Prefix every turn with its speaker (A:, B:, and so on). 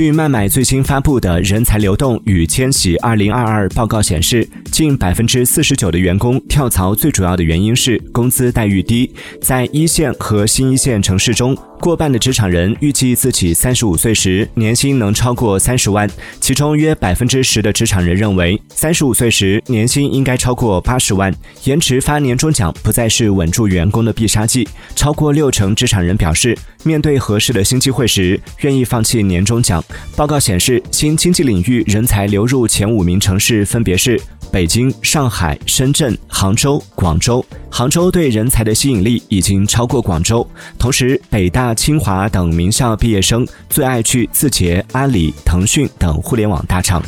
A: 据麦麦最新发布的人才流动与迁徙二零二二报告显示，近百分之四十九的员工跳槽最主要的原因是工资待遇低。在一线和新一线城市中，过半的职场人预计自己三十五岁时年薪能超过三十万，其中约百分之十的职场人认为三十五岁时年薪应该超过八十万。延迟发年终奖不再是稳住员工的必杀技，超过六成职场人表示，面对合适的新机会时愿意放弃年终奖。报告显示，新经济领域人才流入前五名城市分别是北京、上海、深圳、杭州、广州。杭州对人才的吸引力已经超过广州。同时，北大、清华等名校毕业生最爱去字节、阿里、腾讯等互联网大厂。